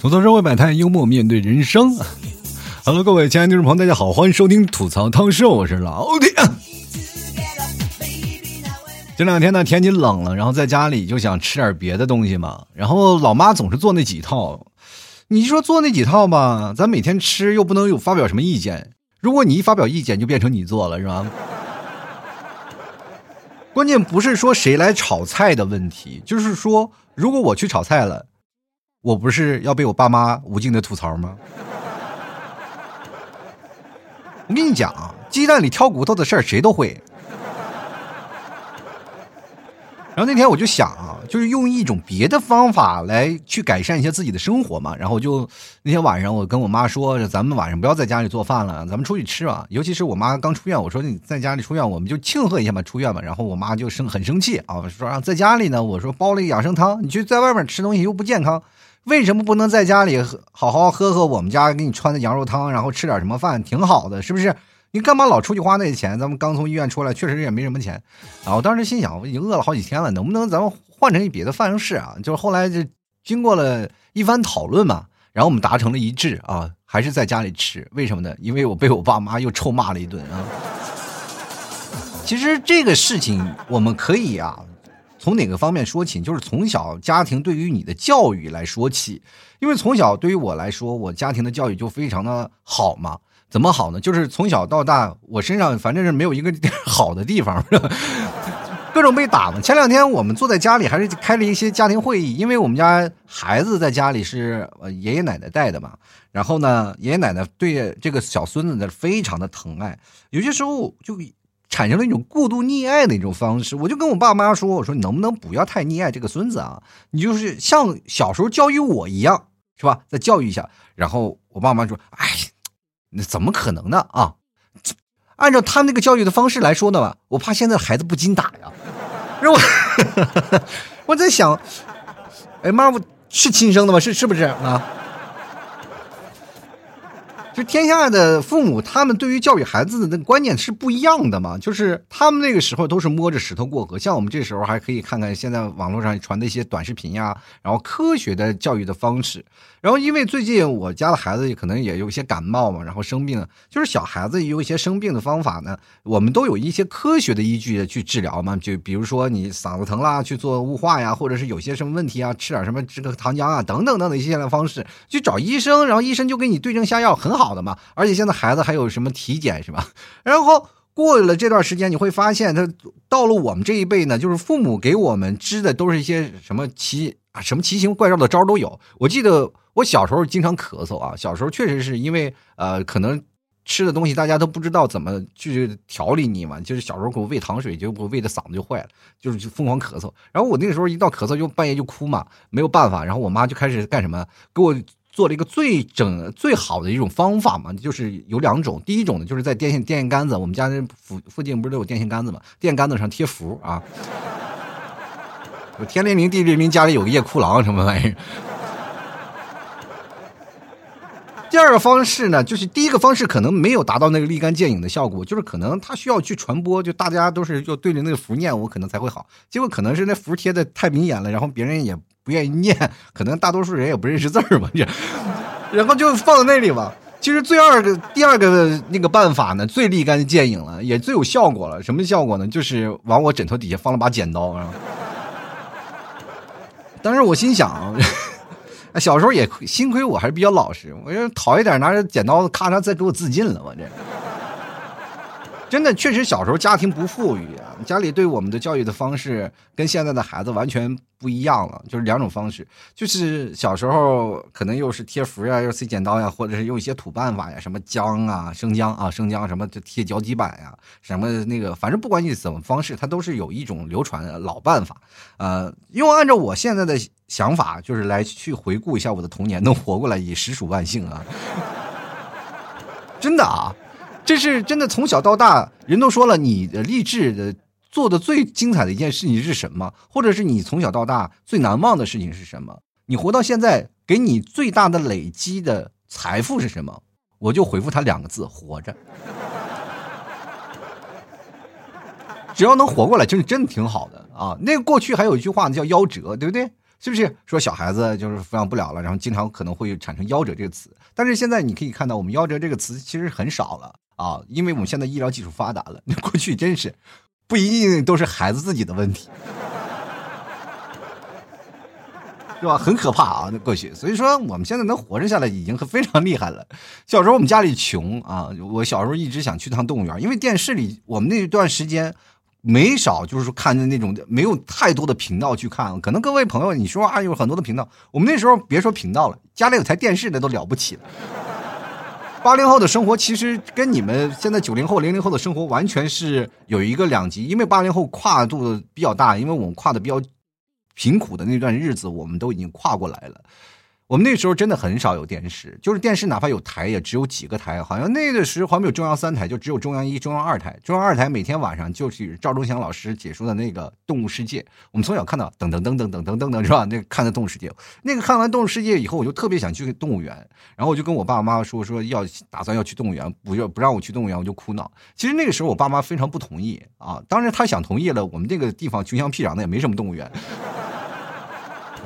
吐槽社会百态，幽默面对人生。Hello，各位亲爱的听众朋友，大家好，欢迎收听吐槽汤秀，我是老铁。这两天呢，天气冷了，然后在家里就想吃点别的东西嘛。然后老妈总是做那几套，你说做那几套吧，咱每天吃又不能有发表什么意见。如果你一发表意见，就变成你做了，是吧？关键不是说谁来炒菜的问题，就是说，如果我去炒菜了。我不是要被我爸妈无尽的吐槽吗？我跟你讲，鸡蛋里挑骨头的事儿谁都会。然后那天我就想啊，就是用一种别的方法来去改善一下自己的生活嘛。然后就那天晚上，我跟我妈说，咱们晚上不要在家里做饭了，咱们出去吃吧。尤其是我妈刚出院，我说你在家里出院，我们就庆贺一下嘛，出院嘛。然后我妈就生很生气啊，说啊在家里呢，我说煲了一个养生汤，你去在外面吃东西又不健康。为什么不能在家里喝好好喝喝我们家给你穿的羊肉汤，然后吃点什么饭，挺好的，是不是？你干嘛老出去花那些钱？咱们刚从医院出来，确实也没什么钱。啊，我当时心想，我已经饿了好几天了，能不能咱们换成一别的方式啊？就是后来就经过了一番讨论嘛，然后我们达成了一致啊，还是在家里吃。为什么呢？因为我被我爸妈又臭骂了一顿啊。其实这个事情我们可以啊。从哪个方面说起？就是从小家庭对于你的教育来说起，因为从小对于我来说，我家庭的教育就非常的好嘛。怎么好呢？就是从小到大，我身上反正是没有一个好的地方，各种被打嘛。前两天我们坐在家里，还是开了一些家庭会议，因为我们家孩子在家里是爷爷奶奶带的嘛。然后呢，爷爷奶奶对这个小孙子呢非常的疼爱，有些时候就。产生了一种过度溺爱的一种方式，我就跟我爸妈说：“我说你能不能不要太溺爱这个孙子啊？你就是像小时候教育我一样，是吧？再教育一下。”然后我爸妈说：“哎，那怎么可能呢？啊，按照他那个教育的方式来说呢，我怕现在孩子不禁打呀。”我 我在想，哎妈，我是亲生的吗？是是不是啊？就天下的父母，他们对于教育孩子的那个观念是不一样的嘛？就是他们那个时候都是摸着石头过河，像我们这时候还可以看看现在网络上传的一些短视频呀，然后科学的教育的方式。然后因为最近我家的孩子可能也有一些感冒嘛，然后生病，就是小孩子有一些生病的方法呢，我们都有一些科学的依据去治疗嘛。就比如说你嗓子疼啦，去做雾化呀，或者是有些什么问题啊，吃点什么这个糖浆啊，等等等等一些方式去找医生，然后医生就给你对症下药，很好。好的嘛，而且现在孩子还有什么体检是吧？然后过了这段时间，你会发现他到了我们这一辈呢，就是父母给我们支的都是一些什么奇啊什么奇形怪状的招都有。我记得我小时候经常咳嗽啊，小时候确实是因为呃可能吃的东西大家都不知道怎么去调理你嘛，就是小时候给我喂糖水，结果喂的嗓子就坏了，就是就疯狂咳嗽。然后我那个时候一到咳嗽就半夜就哭嘛，没有办法，然后我妈就开始干什么给我。做了一个最整最好的一种方法嘛，就是有两种。第一种呢，就是在电线电线杆子，我们家那附附近不是都有电线杆子嘛，电线杆子上贴符啊，天灵灵地灵灵，家里有个夜哭郎什么玩意儿。第二个方式呢，就是第一个方式可能没有达到那个立竿见影的效果，就是可能他需要去传播，就大家都是就对着那个符念，我可能才会好。结果可能是那符贴的太明显了，然后别人也不愿意念，可能大多数人也不认识字儿嘛，这，然后就放在那里吧。其实最二个第二个那个办法呢，最立竿见影了，也最有效果了。什么效果呢？就是往我枕头底下放了把剪刀啊。当时我心想。小时候也幸亏我还是比较老实，我就讨一点，拿着剪刀咔嚓再给我自尽了，我这。真的，确实小时候家庭不富裕啊，家里对我们的教育的方式跟现在的孩子完全不一样了，就是两种方式，就是小时候可能又是贴符呀，又塞剪刀呀，或者是用一些土办法呀，什么姜啊、生姜啊、生姜什么就贴脚底板呀，什么那个，反正不管你怎么方式，它都是有一种流传的老办法。呃，因为按照我现在的想法，就是来去回顾一下我的童年，能活过来也实属万幸啊，真的啊。这是真的，从小到大，人都说了，你的励志的做的最精彩的一件事情是什么？或者是你从小到大最难忘的事情是什么？你活到现在，给你最大的累积的财富是什么？我就回复他两个字：活着。只要能活过来，就是真的挺好的啊！那个过去还有一句话呢，叫夭折，对不对？是不是说小孩子就是抚养不了了，然后经常可能会产生夭折这个词？但是现在你可以看到，我们夭折这个词其实很少了啊，因为我们现在医疗技术发达了。那 过去真是不一定都是孩子自己的问题，是吧？很可怕啊！那过去，所以说我们现在能活着下来已经非常厉害了。小时候我们家里穷啊，我小时候一直想去趟动物园，因为电视里我们那段时间。没少，就是看的那种没有太多的频道去看，可能各位朋友你说啊有很多的频道，我们那时候别说频道了，家里有台电视的都了不起了。八零后的生活其实跟你们现在九零后、零零后的生活完全是有一个两极，因为八零后跨度比较大，因为我们跨的比较贫苦的那段日子，我们都已经跨过来了。我们那时候真的很少有电视，就是电视哪怕有台也只有几个台，好像那个时候好像有中央三台，就只有中央一、中央二台。中央二台每天晚上就是赵忠祥老师解说的那个《动物世界》，我们从小看到噔噔噔噔噔噔噔噔是吧？那个看的《动物世界》，那个看完《动物世界》以后，我就特别想去动物园，然后我就跟我爸爸妈妈说说要打算要去动物园，不要不让我去动物园，我就哭闹。其实那个时候我爸妈非常不同意啊，当然他想同意了，我们这个地方穷乡僻壤的也没什么动物园。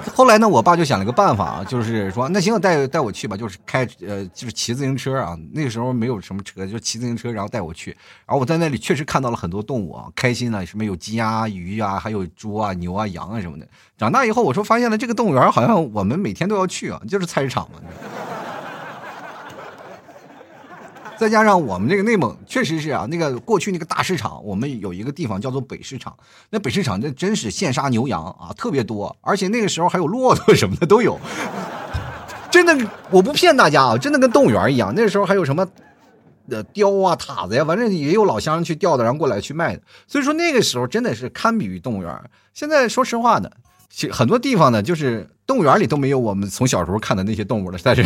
后来呢，我爸就想了个办法啊，就是说，那行，带带我去吧，就是开呃，就是骑自行车啊。那个时候没有什么车，就骑自行车，然后带我去。然后我在那里确实看到了很多动物啊，开心了，什么有鸡啊、鱼啊，还有猪啊、牛啊、羊啊什么的。长大以后，我说发现了这个动物园好像我们每天都要去啊，就是菜市场嘛。再加上我们这个内蒙确实是啊，那个过去那个大市场，我们有一个地方叫做北市场。那北市场那真是现杀牛羊啊，特别多，而且那个时候还有骆驼什么的都有。真的，我不骗大家啊，真的跟动物园一样。那时候还有什么呃雕啊、塔子呀，反正也有老乡去钓的，然后过来去卖的。所以说那个时候真的是堪比于动物园。现在说实话呢，很多地方呢，就是动物园里都没有我们从小时候看的那些动物了，在这。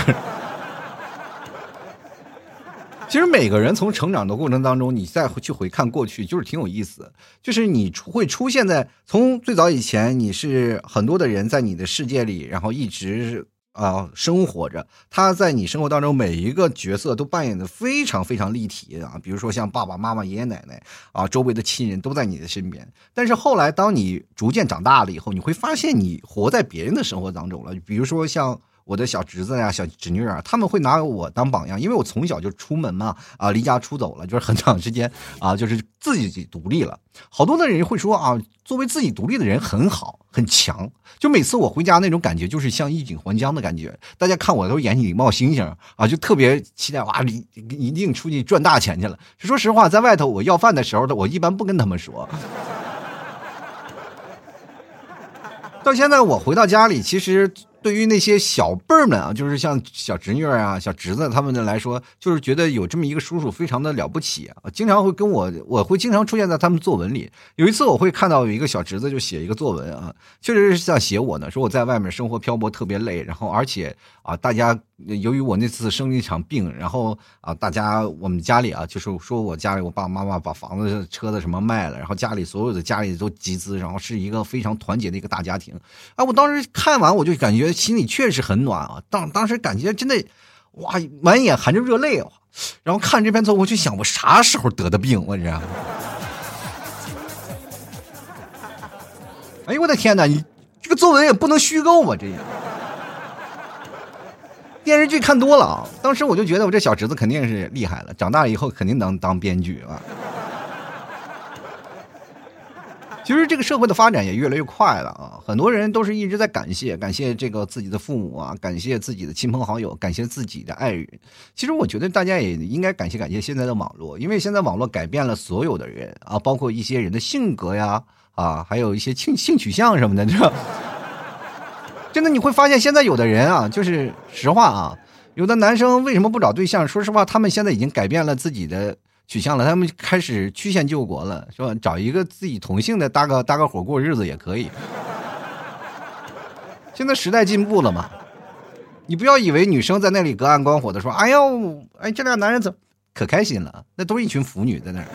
其实每个人从成长的过程当中，你再去回看过去，就是挺有意思。就是你会出现在从最早以前，你是很多的人在你的世界里，然后一直啊生活着。他在你生活当中每一个角色都扮演的非常非常立体啊，比如说像爸爸妈妈、爷爷奶奶啊，周围的亲人都在你的身边。但是后来，当你逐渐长大了以后，你会发现你活在别人的生活当中了。比如说像。我的小侄子呀、小侄女啊，他们会拿我当榜样，因为我从小就出门嘛，啊，离家出走了，就是很长时间啊，就是自己独立了。好多的人会说啊，作为自己独立的人很好很强，就每次我回家那种感觉，就是像衣锦还乡的感觉。大家看我都眼里冒星星啊，就特别期待哇，一一定出去赚大钱去了。说实话，在外头我要饭的时候的，我一般不跟他们说。到现在我回到家里，其实。对于那些小辈儿们啊，就是像小侄女啊、小侄子他们的来说，就是觉得有这么一个叔叔非常的了不起啊，经常会跟我，我会经常出现在他们作文里。有一次我会看到有一个小侄子就写一个作文啊，确实是像写我呢，说我在外面生活漂泊特别累，然后而且啊，大家由于我那次生了一场病，然后啊，大家我们家里啊，就是说我家里我爸爸妈妈把房子、车子什么卖了，然后家里所有的家里都集资，然后是一个非常团结的一个大家庭。啊，我当时看完我就感觉。心里确实很暖啊，当当时感觉真的，哇，满眼含着热泪啊。然后看这篇作文，我就想，我啥时候得的病？我这，哎呦我的天哪！你这个作文也不能虚构吧，这样。电视剧看多了啊，当时我就觉得我这小侄子肯定是厉害了，长大了以后肯定能当编剧啊。其实这个社会的发展也越来越快了啊！很多人都是一直在感谢感谢这个自己的父母啊，感谢自己的亲朋好友，感谢自己的爱人。其实我觉得大家也应该感谢感谢现在的网络，因为现在网络改变了所有的人啊，包括一些人的性格呀啊，还有一些性性取向什么的，知道？真的你会发现，现在有的人啊，就是实话啊，有的男生为什么不找对象？说实话，他们现在已经改变了自己的。取向了，他们开始曲线救国了，是吧？找一个自己同性的搭个搭个伙过日子也可以。现在时代进步了嘛，你不要以为女生在那里隔岸观火的说：“哎呦，哎，这俩男人怎么可开心了？”那都是一群腐女在那儿。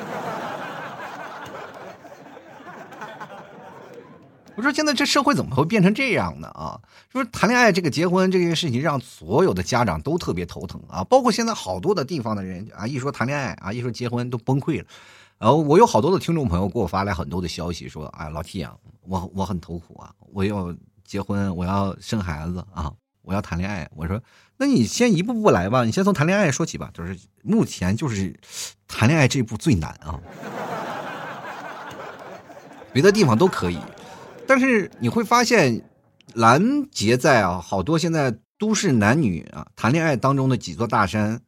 我说现在这社会怎么会变成这样呢？啊，说谈恋爱这个结婚这件事情，让所有的家长都特别头疼啊，包括现在好多的地方的人啊，一说谈恋爱啊，一说结婚都崩溃了。然后我有好多的听众朋友给我发来很多的消息，说：“哎，老 T 啊，我我很头苦啊，我要结婚，我要生孩子啊，我要谈恋爱。”我说：“那你先一步步来吧，你先从谈恋爱说起吧。就是目前就是谈恋爱这一步最难啊，别的地方都可以。”但是你会发现，拦截在啊，好多现在都市男女啊谈恋爱当中的几座大山。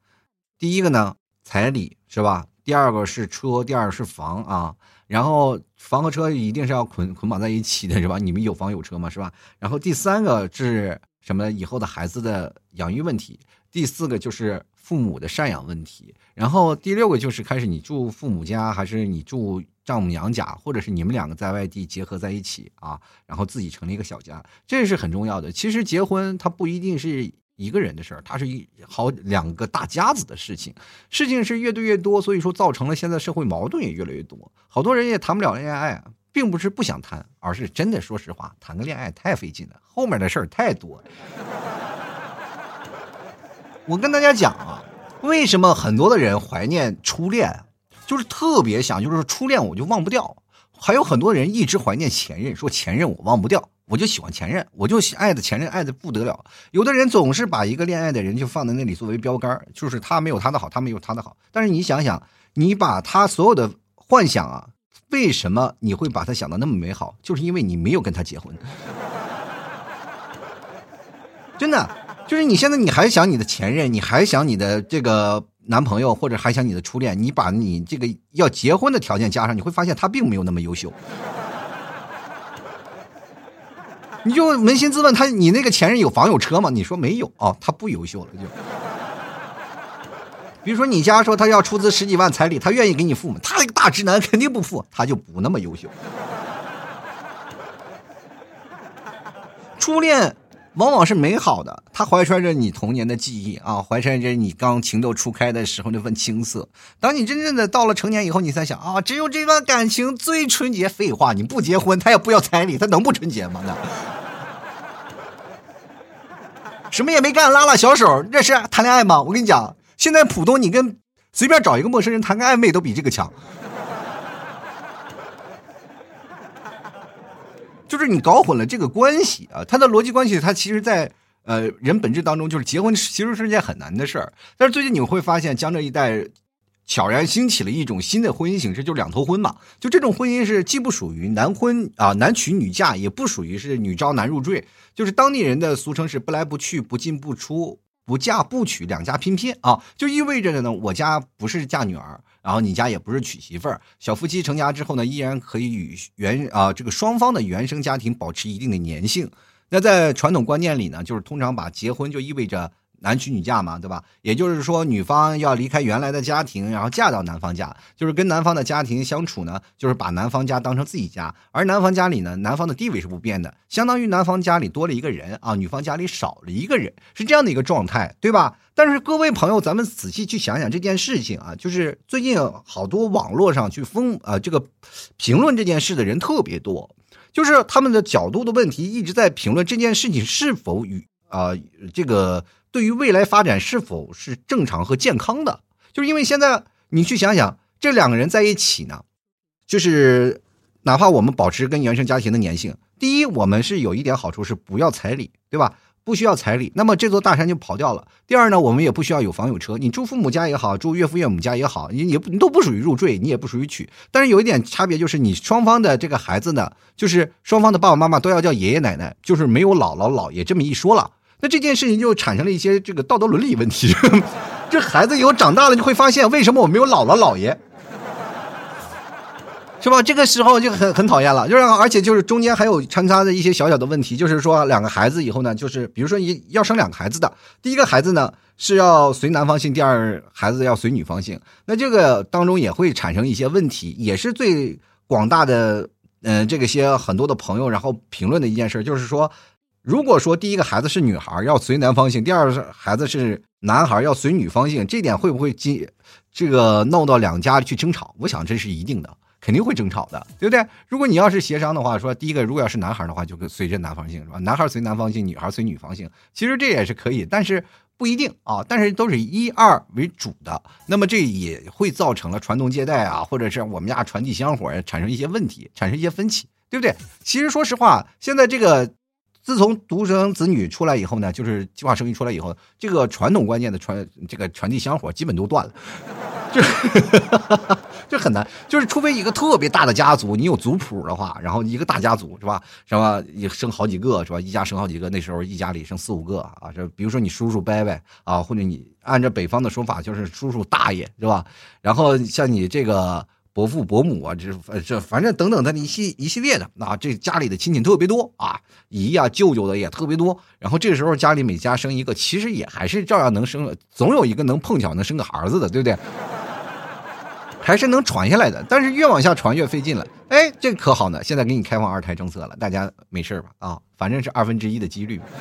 第一个呢，彩礼是吧？第二个是车，第二个是房啊。然后房和车一定是要捆捆绑在一起的，是吧？你们有房有车嘛，是吧？然后第三个是什么？以后的孩子的养育问题。第四个就是父母的赡养问题。然后第六个就是开始你住父母家，还是你住？丈母娘家，或者是你们两个在外地结合在一起啊，然后自己成立一个小家，这是很重要的。其实结婚它不一定是一个人的事儿，它是一好两个大家子的事情。事情是越对越多，所以说造成了现在社会矛盾也越来越多。好多人也谈不了恋爱，并不是不想谈，而是真的说实话，谈个恋爱太费劲了，后面的事儿太多。我跟大家讲啊，为什么很多的人怀念初恋？就是特别想，就是初恋我就忘不掉，还有很多人一直怀念前任，说前任我忘不掉，我就喜欢前任，我就爱的前任爱的不得了。有的人总是把一个恋爱的人就放在那里作为标杆，就是他没有他的好，他没有他的好。但是你想想，你把他所有的幻想啊，为什么你会把他想的那么美好？就是因为你没有跟他结婚，真的，就是你现在你还想你的前任，你还想你的这个。男朋友或者还想你的初恋，你把你这个要结婚的条件加上，你会发现他并没有那么优秀。你就扪心自问，他你那个前任有房有车吗？你说没有啊，他不优秀了就。比如说你家说他要出资十几万彩礼，他愿意给你付吗？他一个大直男肯定不付，他就不那么优秀。初恋。往往是美好的，它怀揣着你童年的记忆啊，怀揣着你刚情窦初开的时候那份青涩。当你真正的到了成年以后，你才想啊，只有这段感情最纯洁。废话，你不结婚，他也不要彩礼，他能不纯洁吗？那 什么也没干，拉拉小手，这是谈恋爱吗？我跟你讲，现在浦东，你跟随便找一个陌生人谈个暧昧都比这个强。就是你搞混了这个关系啊，它的逻辑关系，它其实，在呃人本质当中，就是结婚其实是件很难的事儿。但是最近你会发现，江浙一带悄然兴起了一种新的婚姻形式，就是两头婚嘛。就这种婚姻是既不属于男婚啊男娶女嫁，也不属于是女招男入赘，就是当地人的俗称是不来不去，不进不出，不嫁不娶，两家拼拼啊，就意味着呢，我家不是嫁女儿。然后你家也不是娶媳妇儿，小夫妻成家之后呢，依然可以与原啊这个双方的原生家庭保持一定的粘性。那在传统观念里呢，就是通常把结婚就意味着。男娶女嫁嘛，对吧？也就是说，女方要离开原来的家庭，然后嫁到男方家，就是跟男方的家庭相处呢，就是把男方家当成自己家。而男方家里呢，男方的地位是不变的，相当于男方家里多了一个人啊，女方家里少了一个人，是这样的一个状态，对吧？但是各位朋友，咱们仔细去想想这件事情啊，就是最近好多网络上去封啊这个评论这件事的人特别多，就是他们的角度的问题一直在评论这件事情是否与啊这个。对于未来发展是否是正常和健康的，就是因为现在你去想想，这两个人在一起呢，就是哪怕我们保持跟原生家庭的粘性，第一，我们是有一点好处是不要彩礼，对吧？不需要彩礼，那么这座大山就跑掉了。第二呢，我们也不需要有房有车，你住父母家也好，住岳父岳母家也好，你也你都不属于入赘，你也不属于娶。但是有一点差别就是，你双方的这个孩子呢，就是双方的爸爸妈妈都要叫爷爷奶奶，就是没有姥姥姥爷这么一说了。那这件事情就产生了一些这个道德伦理问题。这孩子以后长大了就会发现，为什么我没有姥姥姥爷，是吧？这个时候就很很讨厌了。就是而且就是中间还有掺杂的一些小小的问题，就是说两个孩子以后呢，就是比如说你要生两个孩子的，第一个孩子呢是要随男方姓，第二孩子要随女方姓。那这个当中也会产生一些问题，也是最广大的嗯这个些很多的朋友然后评论的一件事，就是说。如果说第一个孩子是女孩要随男方姓，第二个孩子是男孩要随女方姓，这点会不会进这个闹到两家去争吵？我想这是一定的。肯定会争吵的，对不对？如果你要是协商的话，说第一个，如果要是男孩的话，就随着男方姓是吧？男孩随男方姓，女孩随女方姓，其实这也是可以，但是不一定啊。但是都是一二为主的，那么这也会造成了传宗接代啊，或者是我们家传递香火产生一些问题，产生一些分歧，对不对？其实说实话，现在这个。自从独生子女出来以后呢，就是计划生育出来以后，这个传统观念的传这个传递香火基本都断了，就 就很难，就是除非一个特别大的家族，你有族谱的话，然后一个大家族是吧？什么也生好几个是吧？一家生好几个，那时候一家里生四五个啊，这比如说你叔叔伯伯啊，或者你按照北方的说法就是叔叔大爷是吧？然后像你这个。伯父伯母啊，这这反正等等他的一系一系列的啊，这家里的亲戚特别多啊，姨呀舅舅的也特别多。然后这个时候家里每家生一个，其实也还是照样能生，总有一个能碰巧能生个儿子的，对不对？还是能传下来的。但是越往下传越费劲了。哎，这可好呢，现在给你开放二胎政策了，大家没事吧？啊，反正是二分之一的几率。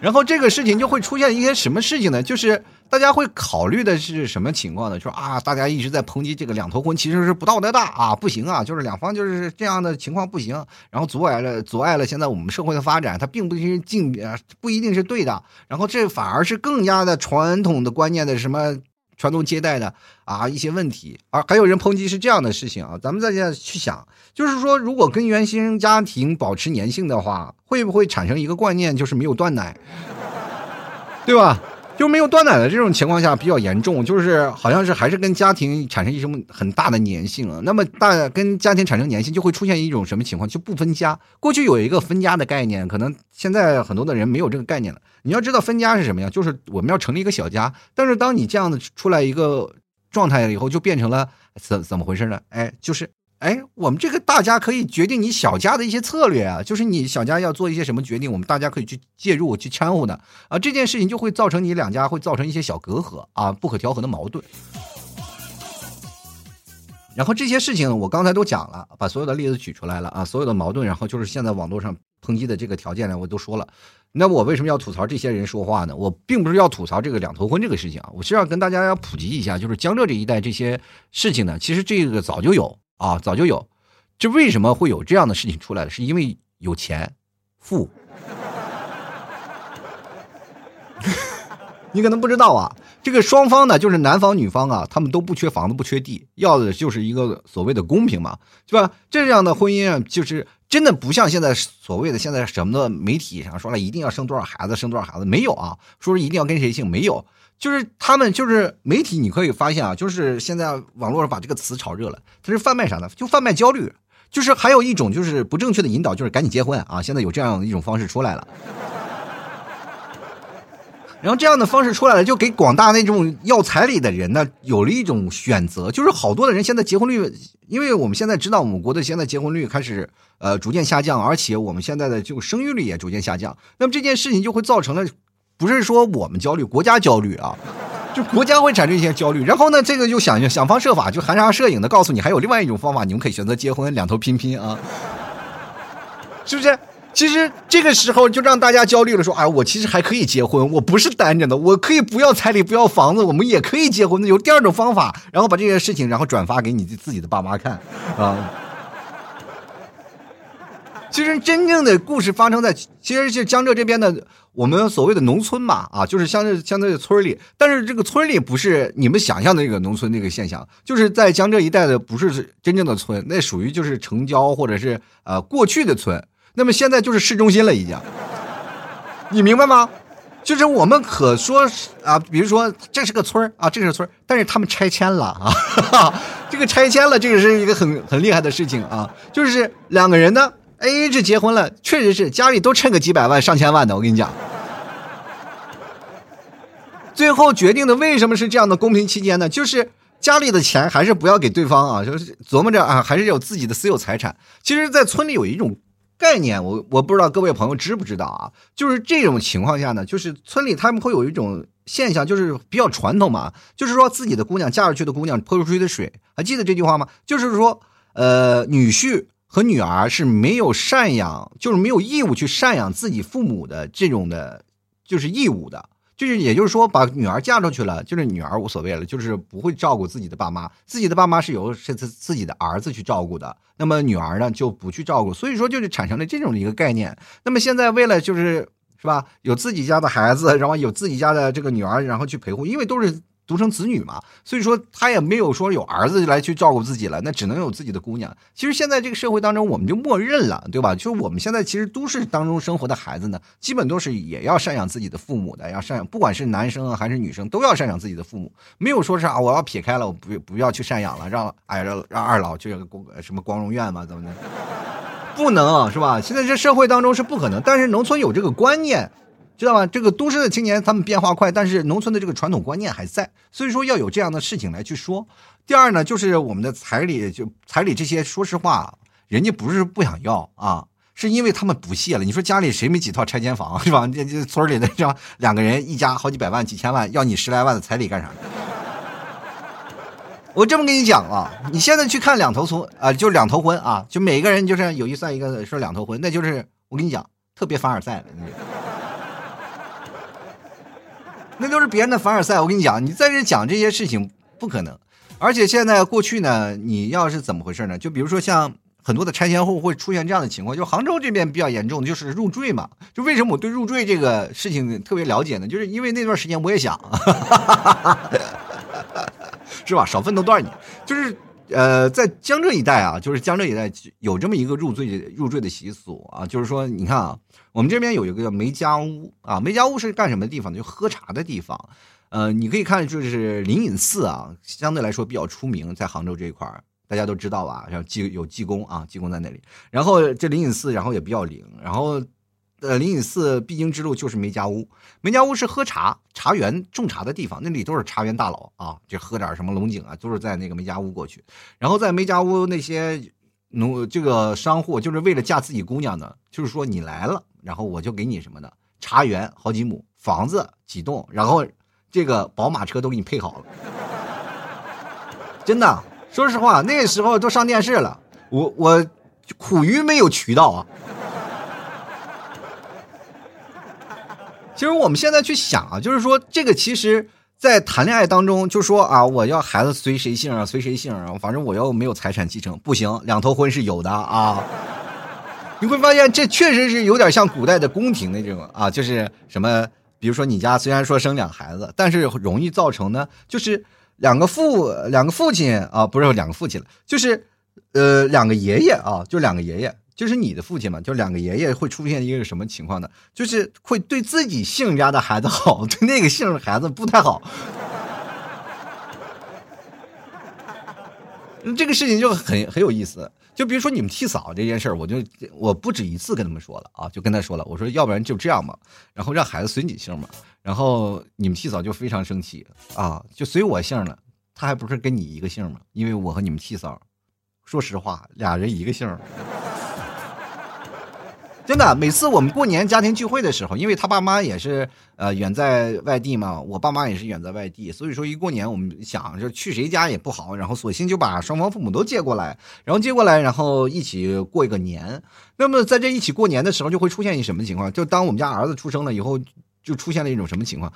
然后这个事情就会出现一些什么事情呢？就是大家会考虑的是什么情况呢？说啊，大家一直在抨击这个两头婚其实是不道德的啊，不行啊，就是两方就是这样的情况不行，然后阻碍了阻碍了现在我们社会的发展，它并不是进不一定是对的，然后这反而是更加的传统的观念的什么。传宗接代的啊一些问题，而还有人抨击是这样的事情啊，咱们再再去想，就是说，如果跟原生家庭保持粘性的话，会不会产生一个观念，就是没有断奶，对吧？就没有断奶的这种情况下比较严重，就是好像是还是跟家庭产生一种很大的粘性啊。那么大跟家庭产生粘性，就会出现一种什么情况？就不分家。过去有一个分家的概念，可能现在很多的人没有这个概念了。你要知道分家是什么呀？就是我们要成立一个小家，但是当你这样的出来一个状态了以后，就变成了怎怎么回事呢？哎，就是。哎，我们这个大家可以决定你小家的一些策略啊，就是你小家要做一些什么决定，我们大家可以去介入、去掺和的啊。这件事情就会造成你两家会造成一些小隔阂啊，不可调和的矛盾。然后这些事情我刚才都讲了，把所有的例子举出来了啊，所有的矛盾，然后就是现在网络上抨击的这个条件呢，我都说了。那我为什么要吐槽这些人说话呢？我并不是要吐槽这个两头婚这个事情啊，我是要跟大家要普及一下，就是江浙这一带这些事情呢，其实这个早就有。啊，早就有，这为什么会有这样的事情出来的？是因为有钱，富。你可能不知道啊，这个双方呢，就是男方女方啊，他们都不缺房子，不缺地，要的就是一个所谓的公平嘛，是吧？这样的婚姻啊，就是真的不像现在所谓的现在什么的媒体上说了，一定要生多少孩子，生多少孩子，没有啊，说是一定要跟谁姓，没有。就是他们，就是媒体，你可以发现啊，就是现在网络上把这个词炒热了，它是贩卖啥呢？就贩卖焦虑，就是还有一种就是不正确的引导，就是赶紧结婚啊！现在有这样一种方式出来了，然后这样的方式出来了，就给广大那种要彩礼的人呢，有了一种选择，就是好多的人现在结婚率，因为我们现在知道，我们国的现在结婚率开始呃逐渐下降，而且我们现在的就生育率也逐渐下降，那么这件事情就会造成了。不是说我们焦虑，国家焦虑啊，就国家会产生一些焦虑。然后呢，这个就想想方设法，就含沙射影的告诉你，还有另外一种方法，你们可以选择结婚，两头拼拼啊，是不是？其实这个时候就让大家焦虑了，说哎，我其实还可以结婚，我不是单着的，我可以不要彩礼，不要房子，我们也可以结婚。有第二种方法，然后把这件事情，然后转发给你自己的爸妈看啊。其实真正的故事发生在，其实是江浙这边的。我们所谓的农村嘛，啊，就是相对相对的村里，但是这个村里不是你们想象的那个农村那个现象，就是在江浙一带的不是真正的村，那属于就是城郊或者是呃过去的村，那么现在就是市中心了已经，你明白吗？就是我们可说啊，比如说这是个村啊，这是村但是他们拆迁了啊，哈 哈这个拆迁了，这个是一个很很厉害的事情啊，就是两个人呢。A A 制结婚了，确实是家里都趁个几百万、上千万的。我跟你讲，最后决定的为什么是这样的公平期间呢？就是家里的钱还是不要给对方啊，就是琢磨着啊，还是有自己的私有财产。其实，在村里有一种概念，我我不知道各位朋友知不知道啊？就是这种情况下呢，就是村里他们会有一种现象，就是比较传统嘛，就是说自己的姑娘嫁出去的姑娘泼出去的水，还记得这句话吗？就是说，呃，女婿。和女儿是没有赡养，就是没有义务去赡养自己父母的这种的，就是义务的。就是也就是说，把女儿嫁出去了，就是女儿无所谓了，就是不会照顾自己的爸妈，自己的爸妈是由是自自己的儿子去照顾的，那么女儿呢就不去照顾，所以说就是产生了这种的一个概念。那么现在为了就是是吧，有自己家的孩子，然后有自己家的这个女儿，然后去陪护，因为都是。独生子女嘛，所以说他也没有说有儿子来去照顾自己了，那只能有自己的姑娘。其实现在这个社会当中，我们就默认了，对吧？就我们现在其实都市当中生活的孩子呢，基本都是也要赡养自己的父母的，要赡养，不管是男生啊还是女生，都要赡养自己的父母，没有说是啊，我要撇开了，我不不要去赡养了，让哎让让二老去什么光荣院嘛，怎么的？不能是吧？现在这社会当中是不可能，但是农村有这个观念。知道吗？这个都市的青年他们变化快，但是农村的这个传统观念还在，所以说要有这样的事情来去说。第二呢，就是我们的彩礼，就彩礼这些，说实话，人家不是不想要啊，是因为他们不屑了。你说家里谁没几套拆迁房 是吧？这这村里的这两个人一家好几百万、几千万，要你十来万的彩礼干啥？我这么跟你讲啊，你现在去看两头村啊，就两头婚啊，就每个人就是有一算一个说两头婚，那就是我跟你讲，特别凡尔赛了。那那都是别人的凡尔赛，我跟你讲，你在这讲这些事情不可能。而且现在过去呢，你要是怎么回事呢？就比如说像很多的拆迁户会出现这样的情况，就杭州这边比较严重就是入赘嘛。就为什么我对入赘这个事情特别了解呢？就是因为那段时间我也想，是吧？少奋斗多少年？就是呃，在江浙一带啊，就是江浙一带有这么一个入赘入赘的习俗啊，就是说你看啊。我们这边有一个叫梅家坞啊，梅家坞是干什么的地方呢？就喝茶的地方。呃，你可以看，就是灵隐寺啊，相对来说比较出名，在杭州这一块儿，大家都知道吧？像济有济公啊，济公在那里。然后这灵隐寺，然后也比较灵。然后，呃，灵隐寺必经之路就是梅家坞。梅家坞是喝茶、茶园种茶的地方，那里都是茶园大佬啊，就喝点什么龙井啊，都是在那个梅家坞过去。然后在梅家坞那些农这个商户，就是为了嫁自己姑娘的，就是说你来了。然后我就给你什么的？茶园好几亩，房子几栋，然后这个宝马车都给你配好了。真的，说实话，那时候都上电视了，我我苦于没有渠道啊。其实我们现在去想啊，就是说这个其实，在谈恋爱当中，就说啊，我要孩子随谁姓啊，随谁姓啊，反正我要没有财产继承，不行，两头婚是有的啊。你会发现，这确实是有点像古代的宫廷那种啊，就是什么，比如说你家虽然说生两孩子，但是容易造成呢，就是两个父两个父亲啊，不是两个父亲了，就是呃两个爷爷啊，就两个爷爷，就是你的父亲嘛，就两个爷爷会出现一个什么情况呢？就是会对自己姓家的孩子好，对那个姓的孩子不太好。这个事情就很很有意思。就比如说你们替嫂这件事儿，我就我不止一次跟他们说了啊，就跟他说了，我说要不然就这样吧，然后让孩子随你姓嘛，然后你们替嫂就非常生气啊，就随我姓了，他还不是跟你一个姓吗？因为我和你们替嫂，说实话，俩人一个姓。真的，每次我们过年家庭聚会的时候，因为他爸妈也是呃远在外地嘛，我爸妈也是远在外地，所以说一过年我们想就去谁家也不好，然后索性就把双方父母都接过来，然后接过来，然后一起过一个年。那么在这一起过年的时候，就会出现一什么情况？就当我们家儿子出生了以后，就出现了一种什么情况？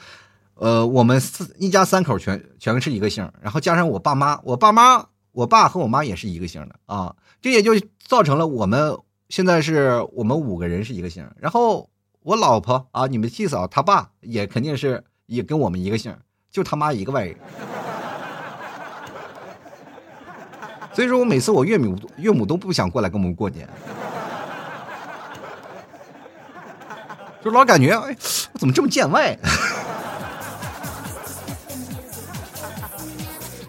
呃，我们四一家三口全全是一个姓，然后加上我爸妈，我爸妈，我爸和我妈也是一个姓的啊，这也就造成了我们。现在是我们五个人是一个姓，然后我老婆啊，你们替嫂他爸也肯定是也跟我们一个姓，就他妈一个外人。所以说我每次我岳母岳母都不想过来跟我们过年，就老感觉哎，我怎么这么见外？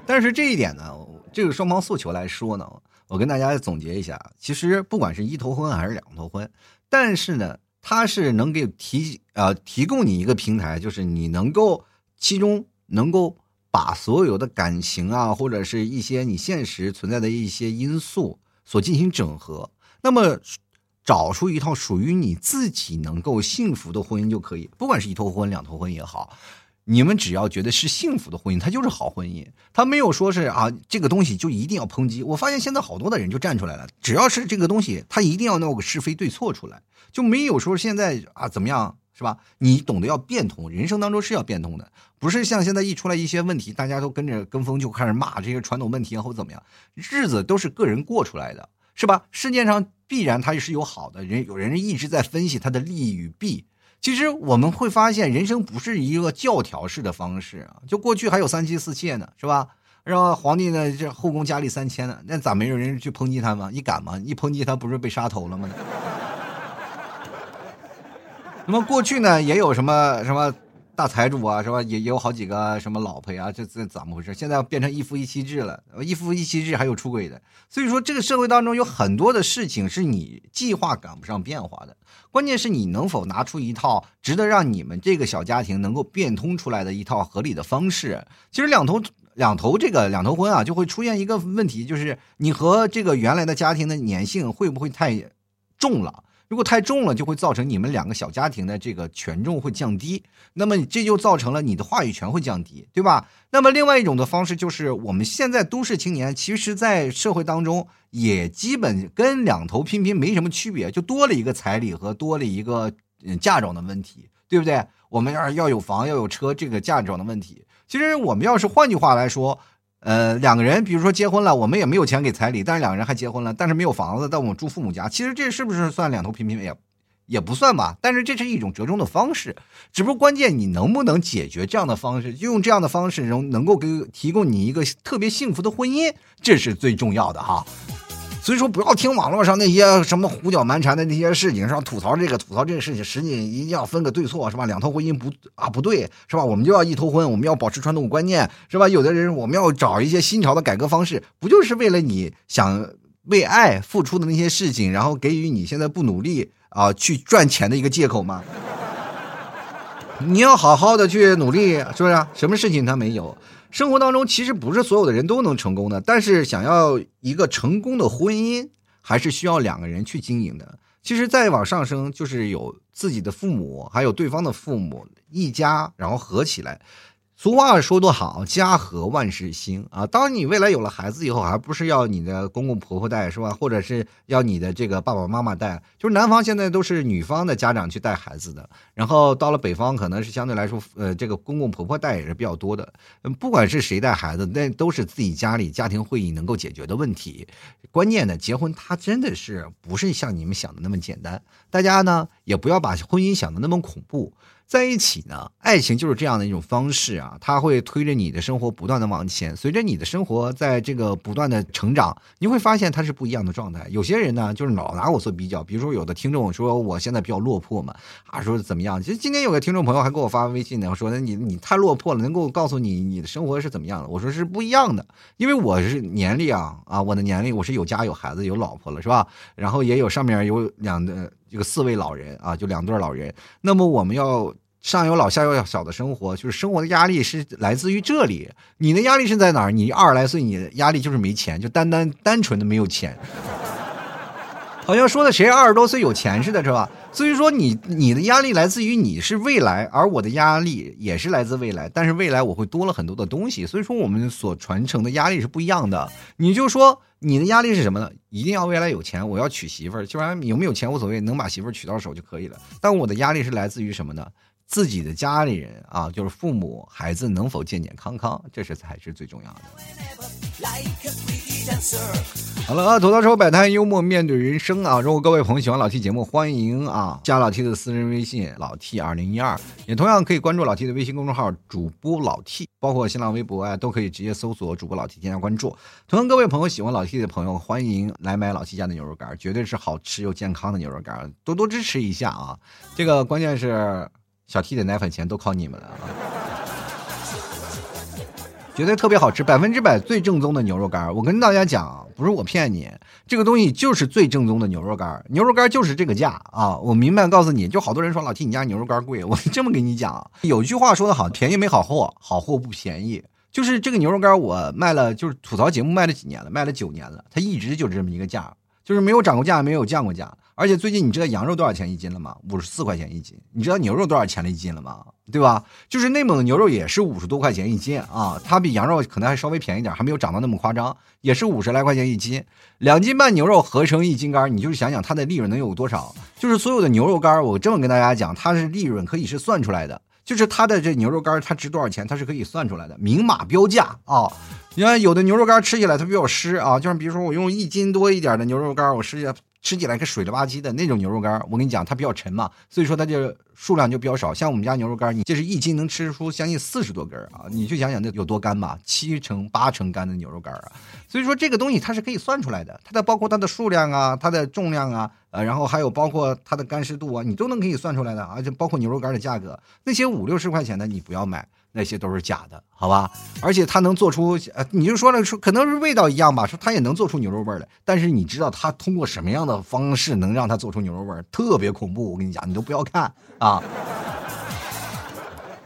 但是这一点呢，这个双方诉求来说呢。我跟大家总结一下，其实不管是一头婚还是两头婚，但是呢，它是能给提呃提供你一个平台，就是你能够其中能够把所有的感情啊，或者是一些你现实存在的一些因素所进行整合，那么找出一套属于你自己能够幸福的婚姻就可以，不管是一头婚两头婚也好。你们只要觉得是幸福的婚姻，它就是好婚姻。他没有说是啊，这个东西就一定要抨击。我发现现在好多的人就站出来了，只要是这个东西，他一定要闹个是非对错出来，就没有说现在啊怎么样。是吧？你懂得要变通，人生当中是要变通的，不是像现在一出来一些问题，大家都跟着跟风就开始骂这些传统问题或怎么样，日子都是个人过出来的，是吧？世界上必然它是有好的人，有人一直在分析它的利与弊。其实我们会发现，人生不是一个教条式的方式啊，就过去还有三妻四妾呢，是吧？让皇帝呢，这后宫佳丽三千呢，那咋没有人去抨击他吗？你敢吗？一抨击他，不是被杀头了吗？那么过去呢，也有什么什么大财主啊，是吧？也也有好几个什么老婆呀，这这怎么回事？现在变成一夫一妻制了，一夫一妻制还有出轨的，所以说这个社会当中有很多的事情是你计划赶不上变化的，关键是你能否拿出一套值得让你们这个小家庭能够变通出来的一套合理的方式。其实两头。两头这个两头婚啊，就会出现一个问题，就是你和这个原来的家庭的粘性会不会太重了？如果太重了，就会造成你们两个小家庭的这个权重会降低，那么这就造成了你的话语权会降低，对吧？那么另外一种的方式就是，我们现在都市青年，其实，在社会当中也基本跟两头拼拼没什么区别，就多了一个彩礼和多了一个嫁妆的问题，对不对？我们要要有房要有车，这个嫁妆的问题。其实我们要是换句话来说，呃，两个人，比如说结婚了，我们也没有钱给彩礼，但是两个人还结婚了，但是没有房子，但我们住父母家，其实这是不是算两头平平也也不算吧？但是这是一种折中的方式，只不过关键你能不能解决这样的方式，就用这样的方式能能够给提供你一个特别幸福的婚姻，这是最重要的哈。所以说，不要听网络上那些什么胡搅蛮缠的那些事情，是吧？吐槽这个，吐槽这个事情，实际一定要分个对错，是吧？两头婚姻不啊不对，是吧？我们就要一头婚，我们要保持传统观念，是吧？有的人我们要找一些新潮的改革方式，不就是为了你想为爱付出的那些事情，然后给予你现在不努力啊去赚钱的一个借口吗？你要好好的去努力，是不是？什么事情他没有？生活当中其实不是所有的人都能成功的，但是想要一个成功的婚姻，还是需要两个人去经营的。其实再往上升，就是有自己的父母，还有对方的父母，一家然后合起来。俗话说得好，家和万事兴啊！当你未来有了孩子以后，还不是要你的公公婆婆带是吧？或者是要你的这个爸爸妈妈带？就是南方现在都是女方的家长去带孩子的，然后到了北方，可能是相对来说，呃，这个公公婆婆带也是比较多的。不管是谁带孩子，那都是自己家里家庭会议能够解决的问题。关键的结婚，它真的是不是像你们想的那么简单？大家呢，也不要把婚姻想的那么恐怖。在一起呢，爱情就是这样的一种方式啊，它会推着你的生活不断的往前。随着你的生活在这个不断的成长，你会发现它是不一样的状态。有些人呢，就是老拿我做比较，比如说有的听众说我现在比较落魄嘛，啊，说怎么样？其实今天有个听众朋友还给我发微信呢，说你你太落魄了，能够告诉你你的生活是怎么样的？我说是不一样的，因为我是年龄啊啊，我的年龄我是有家有孩子有老婆了是吧？然后也有上面有两的这个四位老人啊，就两对老人。那么我们要。上有老下有小的生活，就是生活的压力是来自于这里。你的压力是在哪儿？你二十来岁，你的压力就是没钱，就单单单纯的没有钱。好像说的谁二十多岁有钱似的，是吧？所以说你你的压力来自于你是未来，而我的压力也是来自未来。但是未来我会多了很多的东西，所以说我们所传承的压力是不一样的。你就说你的压力是什么呢？一定要未来有钱，我要娶媳妇儿，就然有没有钱无所谓，能把媳妇儿娶到手就可以了。但我的压力是来自于什么呢？自己的家里人啊，就是父母、孩子能否健健康康，这是才是最重要的。好了啊，吐槽说摆摊，幽默面对人生啊！如果各位朋友喜欢老 T 节目，欢迎啊加老 T 的私人微信老 T 二零一二，也同样可以关注老 T 的微信公众号主播老 T，包括新浪微博啊，都可以直接搜索主播老 T 添加关注。同样，各位朋友喜欢老 T 的朋友，欢迎来买老 T 家的牛肉干，绝对是好吃又健康的牛肉干，多多支持一下啊！这个关键是。小 T 的奶粉钱都靠你们了啊！绝对特别好吃，百分之百最正宗的牛肉干。我跟大家讲，不是我骗你，这个东西就是最正宗的牛肉干。牛肉干就是这个价啊！我明白告诉你，就好多人说老 T 你家牛肉干贵，我这么跟你讲，有句话说的好，便宜没好货，好货不便宜。就是这个牛肉干，我卖了，就是吐槽节目卖了几年了，卖了九年了，它一直就这么一个价。就是没有涨过价，没有降过价，而且最近你知道羊肉多少钱一斤了吗？五十四块钱一斤。你知道牛肉多少钱了一斤了吗？对吧？就是内蒙的牛肉也是五十多块钱一斤啊，它比羊肉可能还稍微便宜点，还没有涨到那么夸张，也是五十来块钱一斤。两斤半牛肉合成一斤肝，你就是想想它的利润能有多少？就是所有的牛肉干，我这么跟大家讲，它是利润可以是算出来的，就是它的这牛肉干它值多少钱，它是可以算出来的，明码标价啊。你看有的牛肉干吃起来它比较湿啊，就像比如说我用一斤多一点的牛肉干，我吃起来吃起来跟水了吧唧的那种牛肉干，我跟你讲它比较沉嘛，所以说它就。数量就比较少，像我们家牛肉干，你这是一斤能吃出将近四十多根啊！你去想想那有多干吧，七成八成干的牛肉干啊！所以说这个东西它是可以算出来的，它的包括它的数量啊，它的重量啊，呃，然后还有包括它的干湿度啊，你都能可以算出来的，而且包括牛肉干的价格，那些五六十块钱的你不要买。那些都是假的，好吧？而且它能做出，呃，你就说了，说可能是味道一样吧，说它也能做出牛肉味来。但是你知道它通过什么样的方式能让它做出牛肉味儿？特别恐怖，我跟你讲，你都不要看啊。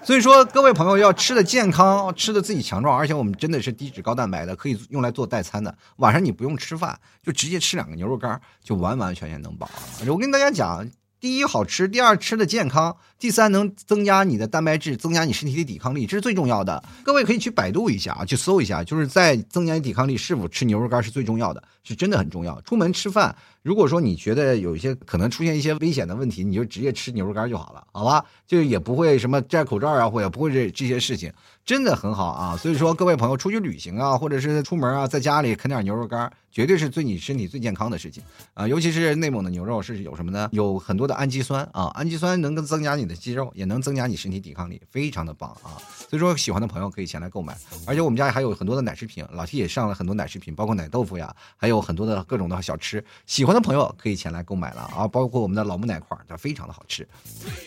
所以说，各位朋友要吃的健康，吃的自己强壮，而且我们真的是低脂高蛋白的，可以用来做代餐的。晚上你不用吃饭，就直接吃两个牛肉干，就完完全全能饱。我跟大家讲。第一好吃，第二吃的健康，第三能增加你的蛋白质，增加你身体的抵抗力，这是最重要的。各位可以去百度一下啊，去搜一下，就是在增加抵抗力，是否吃牛肉干是最重要的，是真的很重要。出门吃饭，如果说你觉得有一些可能出现一些危险的问题，你就直接吃牛肉干就好了，好吧？就也不会什么摘口罩啊，或者不会这这些事情。真的很好啊，所以说各位朋友出去旅行啊，或者是出门啊，在家里啃点牛肉干，绝对是对你身体最健康的事情啊。尤其是内蒙的牛肉是有什么呢？有很多的氨基酸啊，氨基酸能够增加你的肌肉，也能增加你身体抵抗力，非常的棒啊。所以说喜欢的朋友可以前来购买，而且我们家还有很多的奶制品，老 T 也上了很多奶制品，包括奶豆腐呀，还有很多的各种的小吃，喜欢的朋友可以前来购买了啊。包括我们的老木奶块，它非常的好吃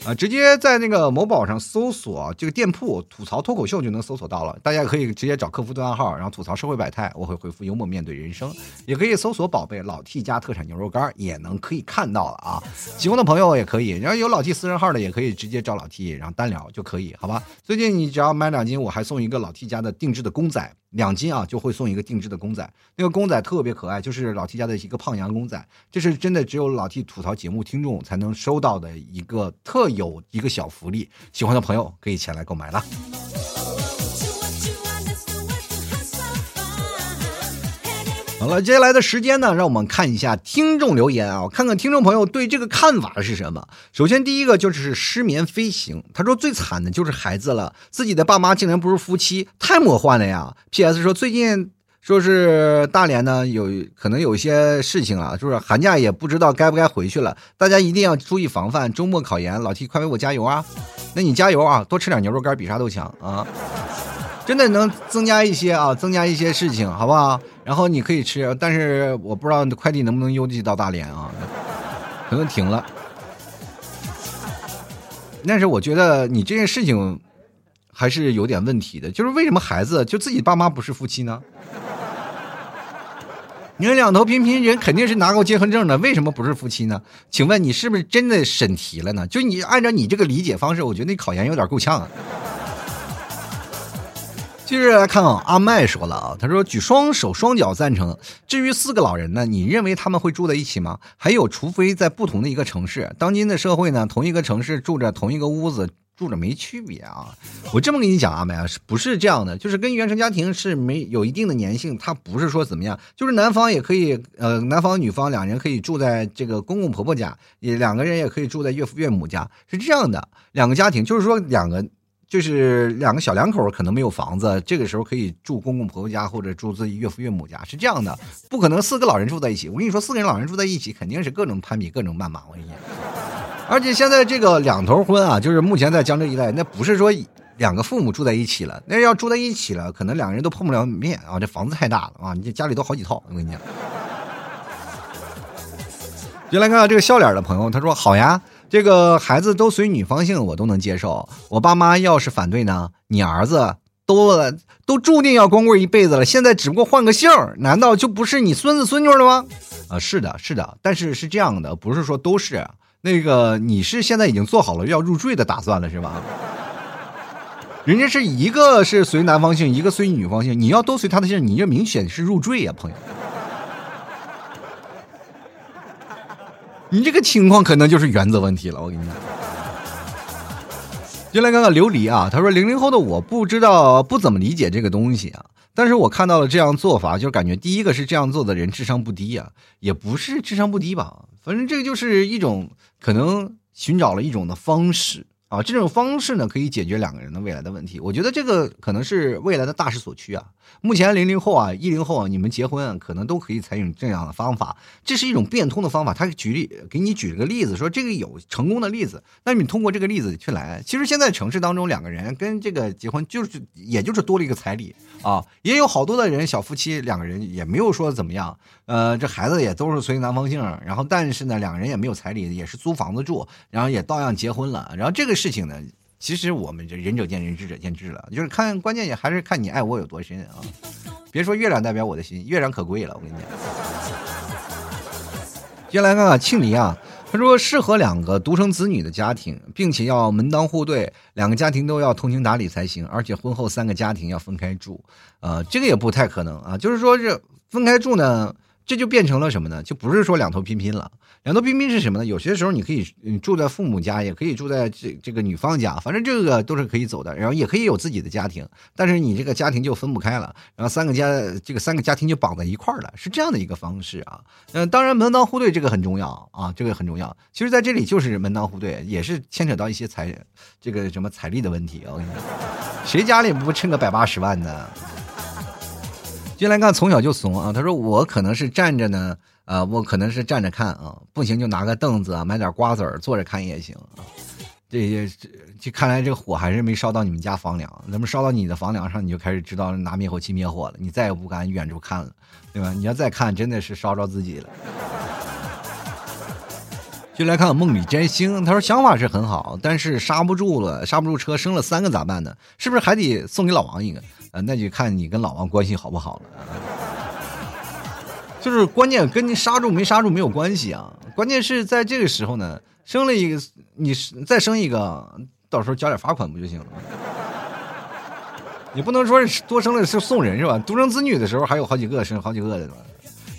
啊，直接在那个某宝上搜索这个店铺吐槽脱口秀就能搜索到了。大家可以直接找客服对暗号，然后吐槽社会百态，我会回复幽默面对人生。也可以搜索宝贝老 T 家特产牛肉干，也能可以看到了啊。喜欢的朋友也可以，然后有老 T 私人号的也可以直接找老 T，然后单聊就可以，好吧？最近你只要买两斤，我还送一个老 T 家的定制的公仔，两斤啊就会送一个定制的公仔。那个公仔特别可爱，就是老 T 家的一个胖羊公仔，这是真的只有老 T 吐槽节目听众才能收到的一个特有一个小福利。喜欢的朋友可以前来购买了。好了，接下来的时间呢，让我们看一下听众留言啊，看看听众朋友对这个看法是什么。首先，第一个就是失眠飞行，他说最惨的就是孩子了，自己的爸妈竟然不是夫妻，太魔幻了呀。P.S. 说最近说是大连呢有可能有一些事情啊，就是寒假也不知道该不该回去了，大家一定要注意防范。周末考研，老 T 快为我加油啊！那你加油啊，多吃点牛肉干，比啥都强啊！真的能增加一些啊，增加一些事情，好不好？然后你可以吃，但是我不知道快递能不能邮寄到大连啊，可能停了。但是我觉得你这件事情还是有点问题的，就是为什么孩子就自己爸妈不是夫妻呢？你们两头平平人肯定是拿过结婚证的，为什么不是夫妻呢？请问你是不是真的审题了呢？就你按照你这个理解方式，我觉得你考研有点够呛啊。接着来看啊，阿麦说了啊，他说举双手双脚赞成。至于四个老人呢，你认为他们会住在一起吗？还有，除非在不同的一个城市。当今的社会呢，同一个城市住着同一个屋子，住着没区别啊。我这么跟你讲，阿麦啊，是不是这样的？就是跟原生家庭是没有一定的粘性，他不是说怎么样，就是男方也可以，呃，男方女方两人可以住在这个公公婆婆家，也两个人也可以住在岳父岳母家，是这样的。两个家庭就是说两个。就是两个小两口可能没有房子，这个时候可以住公公婆婆家或者住自己岳父岳母家，是这样的，不可能四个老人住在一起。我跟你说，四个人老人住在一起，肯定是各种攀比、各种谩骂。我跟你讲，而且现在这个两头婚啊，就是目前在江浙一带，那不是说两个父母住在一起了，那要住在一起了，可能两个人都碰不了面啊，这房子太大了啊，你这家里都好几套。我跟你讲，就来看看这个笑脸的朋友，他说好呀。这个孩子都随女方姓，我都能接受。我爸妈要是反对呢？你儿子都都注定要光棍一辈子了，现在只不过换个姓难道就不是你孙子孙女了吗？啊，是的，是的，但是是这样的，不是说都是。那个你是现在已经做好了要入赘的打算了是吧？人家是一个是随男方姓，一个随女方姓，你要都随他的姓，你这明显是入赘呀，朋友。你这个情况可能就是原则问题了，我跟你讲。就来看看琉璃啊，他说零零后的我不知道不怎么理解这个东西啊，但是我看到了这样做法，就感觉第一个是这样做的人智商不低啊，也不是智商不低吧，反正这个就是一种可能寻找了一种的方式。啊，这种方式呢，可以解决两个人的未来的问题。我觉得这个可能是未来的大势所趋啊。目前零零后啊、一零后啊，你们结婚，可能都可以采用这样的方法，这是一种变通的方法。他举例给你举了个例子，说这个有成功的例子，那你通过这个例子去来。其实现在城市当中，两个人跟这个结婚就是也就是多了一个彩礼啊，也有好多的人小夫妻两个人也没有说怎么样，呃，这孩子也都是随男方姓，然后但是呢，两个人也没有彩礼，也是租房子住，然后也照样结婚了，然后这个。事情呢，其实我们这仁者见仁，智者见智了，就是看关键也还是看你爱我有多深啊！别说月亮代表我的心，月亮可贵了，我跟你讲。接下来看看庆黎啊，他说适合两个独生子女的家庭，并且要门当户对，两个家庭都要通情达理才行，而且婚后三个家庭要分开住，呃，这个也不太可能啊，就是说这分开住呢。这就变成了什么呢？就不是说两头拼拼了。两头拼拼是什么呢？有些时候你可以住在父母家，也可以住在这这个女方家，反正这个都是可以走的。然后也可以有自己的家庭，但是你这个家庭就分不开了。然后三个家，这个三个家庭就绑在一块儿了，是这样的一个方式啊。嗯，当然门当户对这个很重要啊，这个很重要。其实在这里就是门当户对，也是牵扯到一些财这个什么财力的问题。我跟你说，谁家里不趁个百八十万呢？进来看，从小就怂啊！他说我可能是站着呢，啊，我可能是站着看啊，不行就拿个凳子啊，买点瓜子儿坐着看也行啊。这些这看来这火还是没烧到你们家房梁，那么烧到你的房梁上，你就开始知道拿灭火器灭火了，你再也不敢远处看了，对吧？你要再看，真的是烧着自己了。就来看梦里摘星，他说想法是很好，但是刹不住了，刹不住车，生了三个咋办呢？是不是还得送给老王一个？啊，那就看你跟老王关系好不好了。就是关键跟你刹住没刹住没有关系啊，关键是在这个时候呢，生了一个，你再生一个，到时候交点罚款不就行了吗？你不能说多生了是送人是吧？独生子女的时候还有好几个，生好几个的。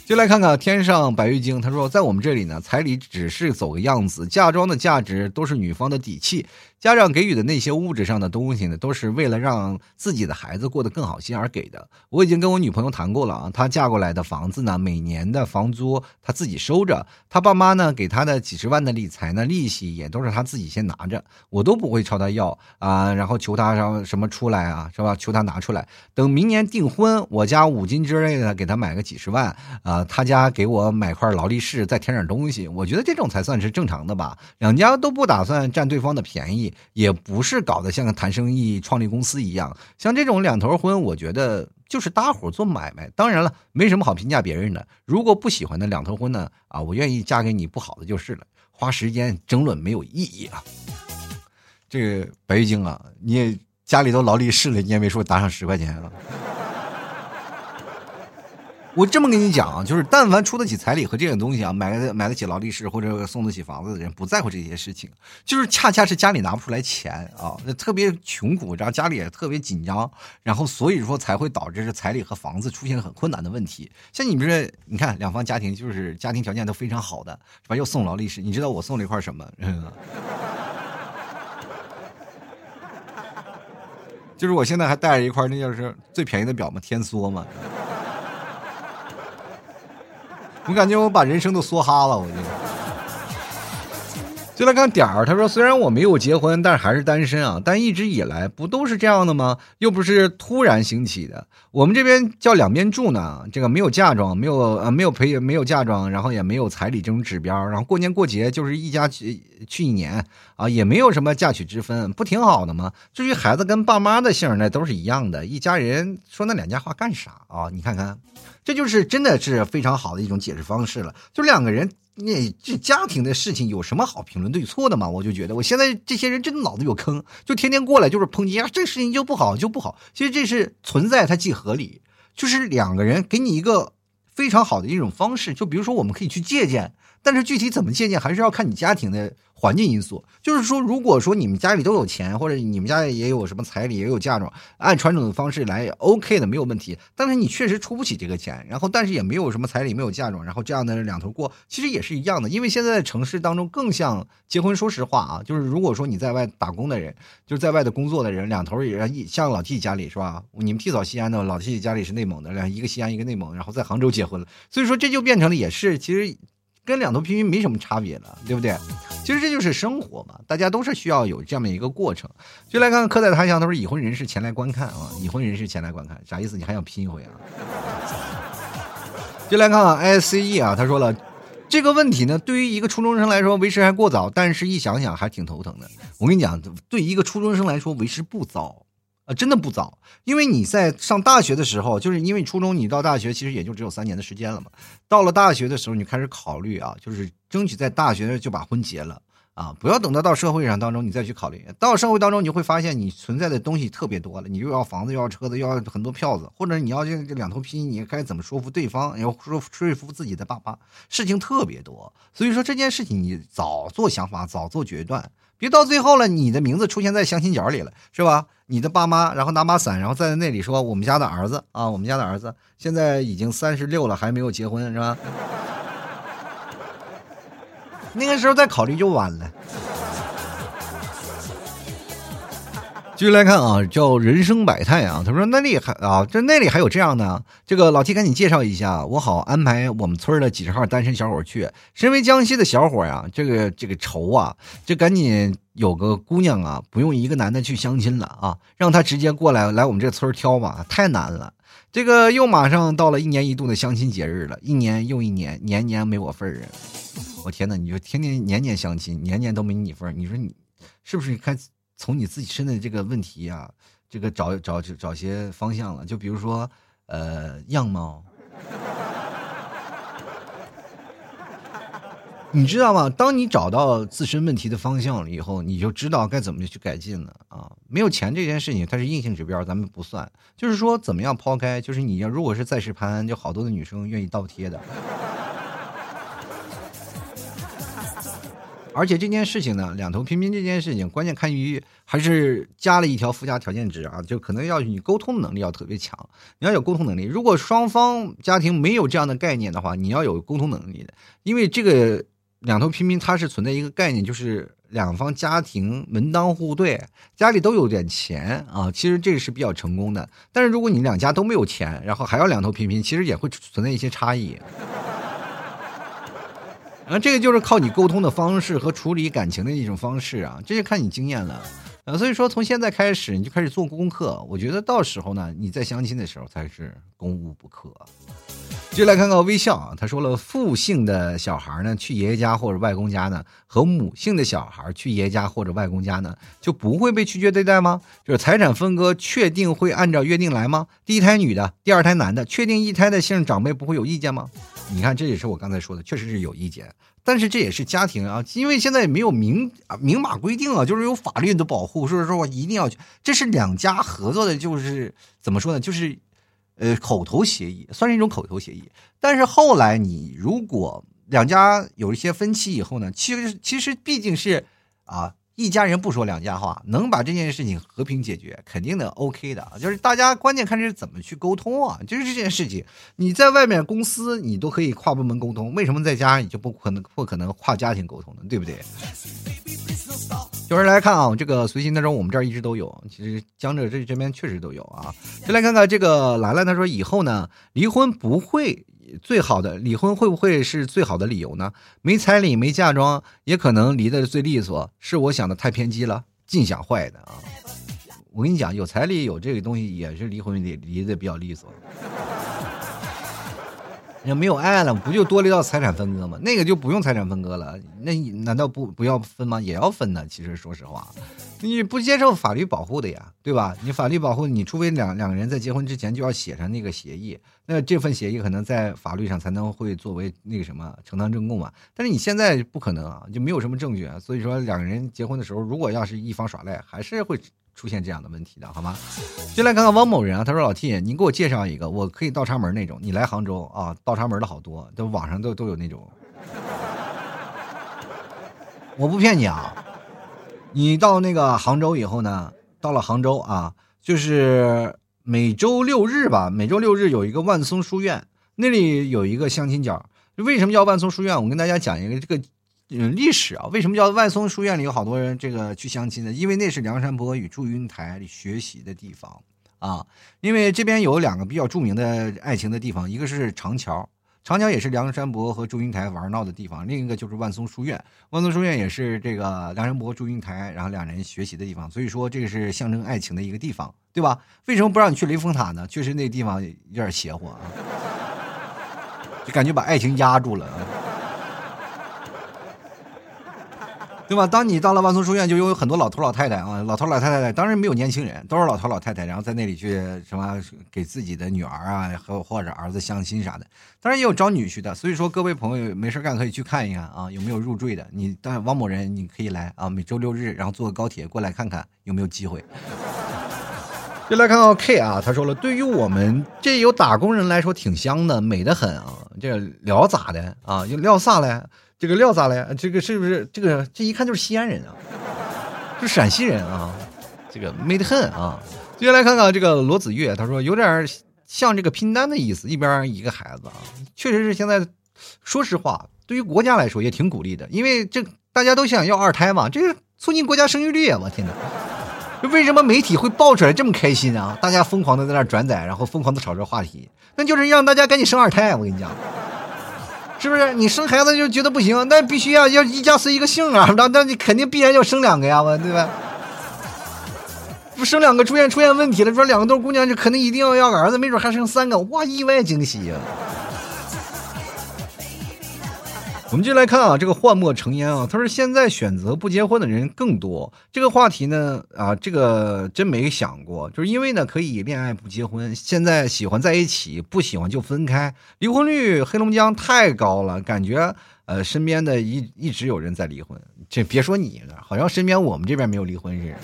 就来看看天上白玉京，他说在我们这里呢，彩礼只是走个样子，嫁妆的价值都是女方的底气。家长给予的那些物质上的东西呢，都是为了让自己的孩子过得更好心而给的。我已经跟我女朋友谈过了啊，她嫁过来的房子呢，每年的房租她自己收着，她爸妈呢给她的几十万的理财呢，利息也都是她自己先拿着，我都不会朝她要啊，然后求她让什么出来啊，是吧？求她拿出来，等明年订婚，我家五金之类的给她买个几十万啊，她家给我买块劳力士，再添点东西，我觉得这种才算是正常的吧。两家都不打算占对方的便宜。也不是搞得像个谈生意、创立公司一样，像这种两头婚，我觉得就是搭伙做买卖。当然了，没什么好评价别人的。如果不喜欢的两头婚呢？啊，我愿意嫁给你不好的就是了，花时间争论没有意义啊。这个白玉京啊，你也家里都劳力士了，你也没说打赏十块钱了。我这么跟你讲啊，就是但凡出得起彩礼和这种东西啊，买个买得起劳力士或者送得起房子的人，不在乎这些事情，就是恰恰是家里拿不出来钱啊，那特别穷苦，然后家里也特别紧张，然后所以说才会导致这彩礼和房子出现很困难的问题。像你们这，你看两方家庭就是家庭条件都非常好的，是吧？又送劳力士，你知道我送了一块什么？就是我现在还带着一块，那就是最便宜的表嘛，天梭嘛。我感觉我把人生都梭哈了，我就。就来看点儿，他说：“虽然我没有结婚，但是还是单身啊。但一直以来不都是这样的吗？又不是突然兴起的。我们这边叫两边住呢，这个没有嫁妆，没有呃没有陪没有嫁妆，然后也没有彩礼这种指标，然后过年过节就是一家去去一年啊，也没有什么嫁娶之分，不挺好的吗？至于孩子跟爸妈的姓那都是一样的，一家人说那两家话干啥啊？你看看，这就是真的是非常好的一种解释方式了，就两个人。”你这家庭的事情有什么好评论对错的吗？我就觉得我现在这些人真的脑子有坑，就天天过来就是抨击啊，这事情就不好就不好。其实这是存在，它既合理，就是两个人给你一个非常好的一种方式。就比如说，我们可以去借鉴，但是具体怎么借鉴，还是要看你家庭的环境因素。就是说，如果说你们家里都有钱，或者你们家也有什么彩礼，也有嫁妆，按传统的方式来，OK 的，没有问题。但是你确实出不起这个钱，然后但是也没有什么彩礼，没有嫁妆，然后这样的两头过，其实也是一样的。因为现在城市当中更像结婚。说实话啊，就是如果说你在外打工的人，就是在外的工作的人，两头也一像老 T 家里是吧？你们 T 嫂西安的，老 T 家里是内蒙的，两一个西安，一个内蒙，然后在杭州结婚了，所以说这就变成了也是其实。跟两头平均没什么差别了，对不对？其实这就是生活嘛，大家都是需要有这么一个过程。就来看看刻在他乡，他说已婚人士前来观看啊，已婚人士前来观看，啥意思？你还想拼一回啊？就来看看 I C E 啊，他说了这个问题呢，对于一个初中生来说为时还过早，但是一想想还挺头疼的。我跟你讲，对一个初中生来说为时不早。啊，真的不早，因为你在上大学的时候，就是因为初中你到大学其实也就只有三年的时间了嘛。到了大学的时候，你开始考虑啊，就是争取在大学就把婚结了啊，不要等到到社会上当中你再去考虑。到社会当中，你会发现你存在的东西特别多了，你又要房子，又要车子，又要很多票子，或者你要这两头拼，你该怎么说服对方，要说说服自己的爸妈，事情特别多。所以说这件事情你早做想法，早做决断。别到最后了，你的名字出现在相亲角里了，是吧？你的爸妈，然后拿把伞，然后在那里说：“我们家的儿子啊，我们家的儿子现在已经三十六了，还没有结婚，是吧？” 那个时候再考虑就晚了。继续来看啊，叫人生百态啊。他说那里还啊，这那里还有这样的。这个老七赶紧介绍一下，我好安排我们村的几十号单身小伙去。身为江西的小伙呀，这个这个愁啊，就赶紧有个姑娘啊，不用一个男的去相亲了啊，让他直接过来来我们这村挑吧，太难了。这个又马上到了一年一度的相亲节日了，一年又一年，年年没我份儿啊！我天哪，你说天天年年相亲，年年都没你份儿，你说你是不是看？从你自己身的这个问题啊，这个找找找些方向了。就比如说，呃，样貌，你知道吗？当你找到自身问题的方向了以后，你就知道该怎么去改进了啊。没有钱这件事情，它是硬性指标，咱们不算。就是说，怎么样抛开？就是你要如果是在世潘，就好多的女生愿意倒贴的。而且这件事情呢，两头平平这件事情，关键看于还是加了一条附加条件值啊，就可能要你沟通能力要特别强，你要有沟通能力。如果双方家庭没有这样的概念的话，你要有沟通能力的，因为这个两头平平它是存在一个概念，就是两方家庭门当户对，家里都有点钱啊，其实这是比较成功的。但是如果你两家都没有钱，然后还要两头平平，其实也会存在一些差异。啊，这个就是靠你沟通的方式和处理感情的一种方式啊，这就看你经验了。呃，所以说从现在开始你就开始做功课，我觉得到时候呢，你在相亲的时候才是攻无不克。就来看看微笑啊，他说了，父姓的小孩呢去爷爷家或者外公家呢，和母姓的小孩去爷爷家或者外公家呢，就不会被拒绝对待吗？就是财产分割确定会按照约定来吗？第一胎女的，第二胎男的，确定一胎的姓长辈不会有意见吗？你看，这也是我刚才说的，确实是有意见，但是这也是家庭啊，因为现在没有明啊明码规定啊，就是有法律的保护，所以说我一定要去，这是两家合作的，就是怎么说呢，就是呃口头协议，算是一种口头协议。但是后来你如果两家有一些分歧以后呢，其实其实毕竟是啊。一家人不说两家话，能把这件事情和平解决，肯定的 OK 的啊。就是大家关键看是怎么去沟通啊。就是这件事情，你在外面公司你都可以跨部门沟通，为什么在家你就不可能不可能跨家庭沟通呢？对不对？有人来看啊，这个随心当中我们这儿一直都有，其实江浙这这边确实都有啊。就来看看这个兰兰，她说以后呢，离婚不会。最好的离婚会不会是最好的理由呢？没彩礼没嫁妆也可能离得最利索，是我想的太偏激了，尽想坏的啊！我跟你讲，有彩礼有这个东西也是离婚离离得比较利索。要没有爱了，不就多了一道财产分割吗？那个就不用财产分割了，那难道不不要分吗？也要分呢。其实说实话，你不接受法律保护的呀，对吧？你法律保护，你除非两两个人在结婚之前就要写上那个协议，那这份协议可能在法律上才能会作为那个什么承担证供嘛。但是你现在不可能啊，就没有什么证据啊，所以说两个人结婚的时候，如果要是一方耍赖，还是会。出现这样的问题的好吗？就来看看汪某人啊，他说老 T，你给我介绍一个，我可以倒插门那种。你来杭州啊，倒插门的好多，都网上都都有那种。我不骗你啊，你到那个杭州以后呢，到了杭州啊，就是每周六日吧，每周六日有一个万松书院，那里有一个相亲角。为什么叫万松书院？我跟大家讲一个这个嗯历史啊。为什么叫万松书院里有好多人这个去相亲呢？因为那是梁山伯与祝英台学习的地方啊。因为这边有两个比较著名的爱情的地方，一个是长桥，长桥也是梁山伯和祝英台玩闹的地方；另一个就是万松书院，万松书院也是这个梁山伯、祝英台然后两人学习的地方。所以说这个是象征爱情的一个地方，对吧？为什么不让你去雷峰塔呢？确实那地方有点邪乎啊。就感觉把爱情压住了，对吧？当你到了万松书院，就有很多老头老太太啊，老头老太太当然没有年轻人，都是老头老太太，然后在那里去什么给自己的女儿啊和或者儿子相亲啥的，当然也有招女婿的。所以说，各位朋友没事干可以去看一看啊，有没有入赘的？你当然王某人你可以来啊，每周六日然后坐个高铁过来看看有没有机会。就来看到 K 啊，他说了，对于我们这有打工人来说挺香的，美的很啊。这聊咋的啊？就聊啥嘞？这个料咋了呀？这个是不是这个这一看就是西安人啊？是陕西人啊？这个美得很啊。接下来看看这个罗子月，他说有点像这个拼单的意思，一边一个孩子啊。确实是现在，说实话，对于国家来说也挺鼓励的，因为这大家都想要二胎嘛，这是促进国家生育率啊！我天哪。为什么媒体会爆出来这么开心啊？大家疯狂的在那转载，然后疯狂的炒这话题，那就是让大家赶紧生二胎。我跟你讲，是不是？你生孩子就觉得不行，那必须要要一家随一个姓啊，那那你肯定必然要生两个呀，对吧？不生两个出现出现问题了，说两个都是姑娘，就肯定一定要要个儿子，没准还生三个，哇，意外惊喜呀！我们就来看啊，这个幻墨成烟啊，他说现在选择不结婚的人更多。这个话题呢，啊，这个真没想过，就是因为呢可以恋爱不结婚，现在喜欢在一起，不喜欢就分开，离婚率黑龙江太高了，感觉呃身边的一一直有人在离婚，这别说你了，好像身边我们这边没有离婚似的。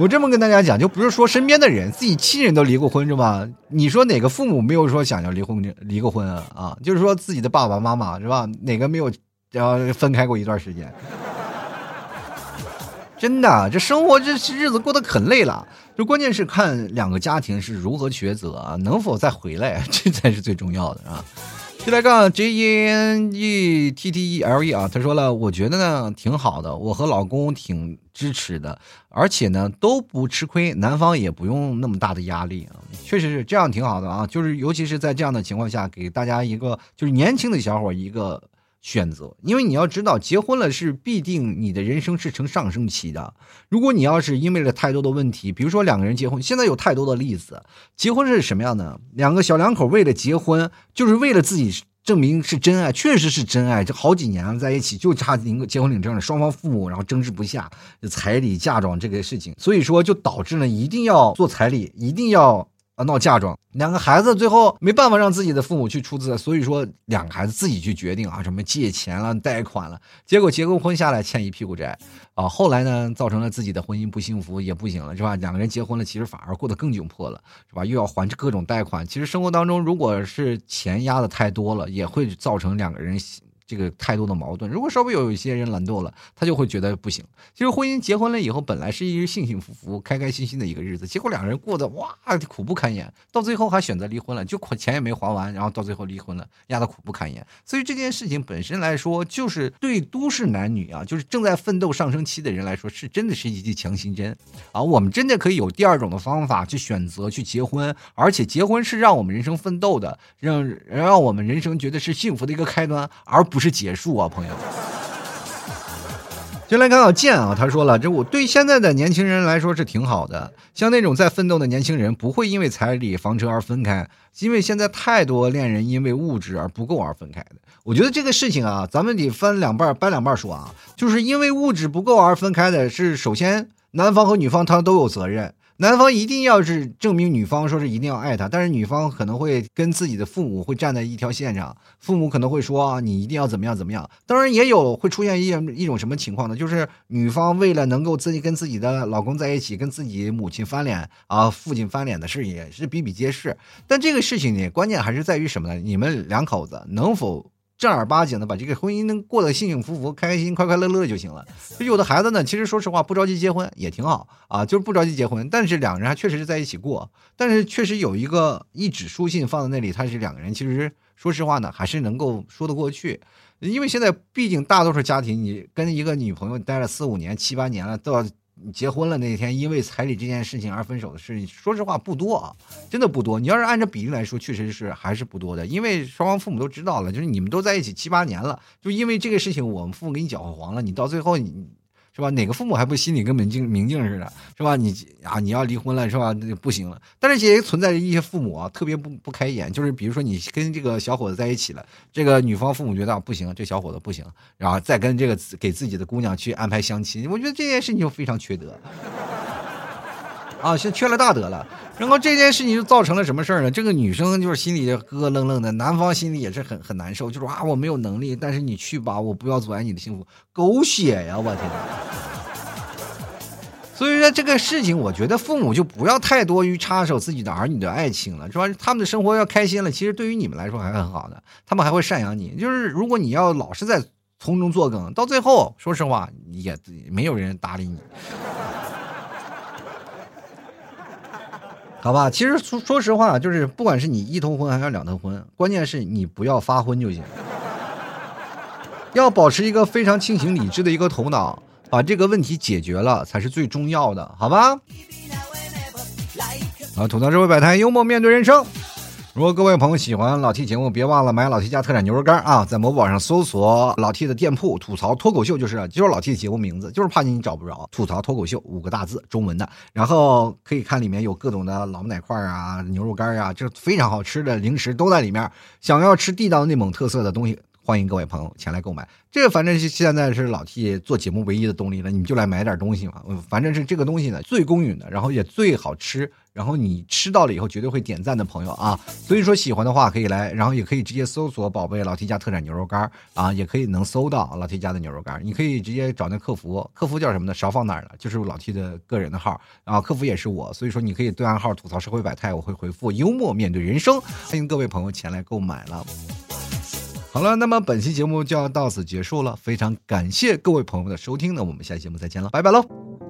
我这么跟大家讲，就不是说身边的人，自己亲人都离过婚是吧？你说哪个父母没有说想要离婚离过婚啊？啊，就是说自己的爸爸妈妈是吧？哪个没有然后分开过一段时间？真的，这生活这日子过得可累了。就关键是看两个家庭是如何抉择啊，能否再回来，这才是最重要的啊。就来看 J E N E T T E L E 啊，他说了，我觉得呢挺好的，我和老公挺支持的，而且呢都不吃亏，男方也不用那么大的压力啊，确实是这样挺好的啊，就是尤其是在这样的情况下，给大家一个就是年轻的小伙一个。选择，因为你要知道，结婚了是必定你的人生是呈上升期的。如果你要是因为了太多的问题，比如说两个人结婚，现在有太多的例子，结婚是什么样的？两个小两口为了结婚，就是为了自己证明是真爱，确实是真爱，这好几年了在一起，就差领结婚领证了，双方父母然后争执不下彩礼嫁妆这个事情，所以说就导致了一定要做彩礼，一定要。闹嫁妆，两个孩子最后没办法让自己的父母去出资，所以说两个孩子自己去决定啊，什么借钱了、贷款了，结果结过婚下来欠一屁股债啊，后来呢造成了自己的婚姻不幸福，也不行了，是吧？两个人结婚了，其实反而过得更窘迫了，是吧？又要还各种贷款，其实生活当中如果是钱压的太多了，也会造成两个人。这个太多的矛盾，如果稍微有一些人懒惰了，他就会觉得不行。其实婚姻结婚了以后，本来是一个幸幸福福、开开心心的一个日子，结果两个人过得哇苦不堪言，到最后还选择离婚了，就钱也没还完，然后到最后离婚了，压得苦不堪言。所以这件事情本身来说，就是对都市男女啊，就是正在奋斗上升期的人来说，是真的是一剂强心针啊。我们真的可以有第二种的方法去选择去结婚，而且结婚是让我们人生奋斗的，让让我们人生觉得是幸福的一个开端，而不。是结束啊，朋友。就来看到剑啊，他说了，这我对现在的年轻人来说是挺好的，像那种在奋斗的年轻人，不会因为彩礼、房车而分开，因为现在太多恋人因为物质而不够而分开的。我觉得这个事情啊，咱们得分两半掰两半说啊，就是因为物质不够而分开的，是首先男方和女方他都有责任。男方一定要是证明女方说是一定要爱他，但是女方可能会跟自己的父母会站在一条线上，父母可能会说啊你一定要怎么样怎么样。当然也有会出现一一种什么情况呢？就是女方为了能够自己跟自己的老公在一起，跟自己母亲翻脸啊，父亲翻脸的事也是比比皆是。但这个事情呢，关键还是在于什么呢？你们两口子能否？正儿八经的把这个婚姻能过得幸幸福福、开开心心、快快乐乐就行了。有的孩子呢，其实说实话不着急结婚也挺好啊，就是不着急结婚，但是两个人还确实是在一起过，但是确实有一个一纸书信放在那里，他是两个人，其实说实话呢，还是能够说得过去。因为现在毕竟大多数家庭，你跟一个女朋友待了四五年、七八年了，到你结婚了那天，因为彩礼这件事情而分手的事情，说实话不多啊，真的不多。你要是按照比例来说，确实是还是不多的。因为双方父母都知道了，就是你们都在一起七八年了，就因为这个事情，我们父母给你搅和黄了，你到最后你。是吧？哪个父母还不心里跟明镜明镜似的，是吧？你啊，你要离婚了，是吧？那就不行了。但是也存在着一些父母啊，特别不不开眼，就是比如说你跟这个小伙子在一起了，这个女方父母觉得不行，这小伙子不行，然后再跟这个给自己的姑娘去安排相亲，我觉得这件事情就非常缺德。啊，是缺了大德了。然后这件事情就造成了什么事儿呢？这个女生就是心里咯咯愣愣的，男方心里也是很很难受，就说啊，我没有能力，但是你去吧，我不要阻碍你的幸福。狗血呀，我天！所以说这个事情，我觉得父母就不要太多于插手自己的儿女的爱情了，是吧？他们的生活要开心了，其实对于你们来说还很好的，他们还会赡养你。就是如果你要老是在从中作梗，到最后，说实话，也没有人搭理你。好吧，其实说说实话，就是不管是你一头婚还是两头婚，关键是你不要发昏就行，要保持一个非常清醒理智的一个头脑，把这个问题解决了才是最重要的，好吧？好，吐槽社会百态，幽默面对人生。如果各位朋友喜欢老 T 节目，别忘了买老 T 家特产牛肉干啊！在某宝上搜索老 T 的店铺，吐槽脱口秀就是就是老 T 的节目名字，就是怕你找不着。吐槽脱口秀五个大字，中文的，然后可以看里面有各种的老奶块啊、牛肉干啊，这非常好吃的零食都在里面。想要吃地道内蒙特色的东西。欢迎各位朋友前来购买，这反正是现在是老 T 做节目唯一的动力了，你们就来买点东西嘛。反正是这个东西呢最公允的，然后也最好吃，然后你吃到了以后绝对会点赞的朋友啊。所以说喜欢的话可以来，然后也可以直接搜索“宝贝老 T 家特产牛肉干”啊，也可以能搜到老 T 家的牛肉干。你可以直接找那客服，客服叫什么呢？勺放哪儿了？就是老 T 的个人的号啊，客服也是我，所以说你可以对暗号吐槽社会百态，我会回复幽默面对人生。欢迎各位朋友前来购买了。好了，那么本期节目就要到此结束了，非常感谢各位朋友的收听，那我们下期节目再见了，拜拜喽！